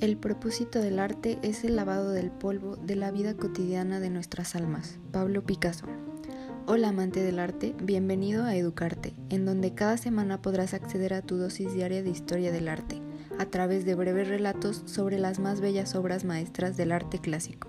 El propósito del arte es el lavado del polvo de la vida cotidiana de nuestras almas. Pablo Picasso. Hola amante del arte, bienvenido a Educarte, en donde cada semana podrás acceder a tu dosis diaria de historia del arte, a través de breves relatos sobre las más bellas obras maestras del arte clásico.